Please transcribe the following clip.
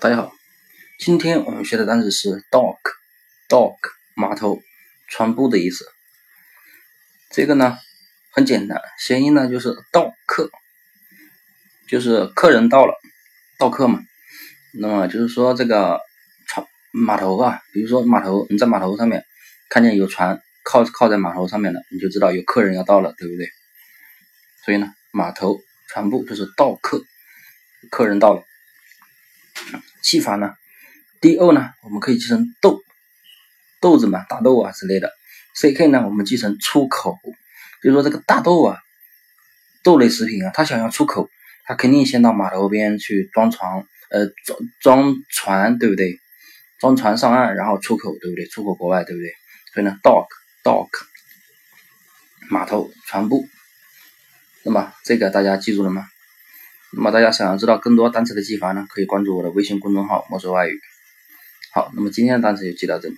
大家好，今天我们学的单词是 dock，dock 码头、船部的意思。这个呢很简单，谐音呢就是到客，就是客人到了，到客嘛。那么就是说这个船码头啊，比如说码头，你在码头上面看见有船靠靠在码头上面了，你就知道有客人要到了，对不对？所以呢，码头、船部就是到客，客人到了。记法呢，do 呢，我们可以记成豆豆子嘛，大豆啊之类的。ck 呢，我们记成出口，就是说这个大豆啊，豆类食品啊，它想要出口，它肯定先到码头边去装船，呃，装装船，对不对？装船上岸，然后出口，对不对？出口国外，对不对？所以呢，dock dock 码头船部。那么这个大家记住了吗？那么大家想要知道更多单词的记法呢，可以关注我的微信公众号“魔兽外语”。好，那么今天的单词就记到这里。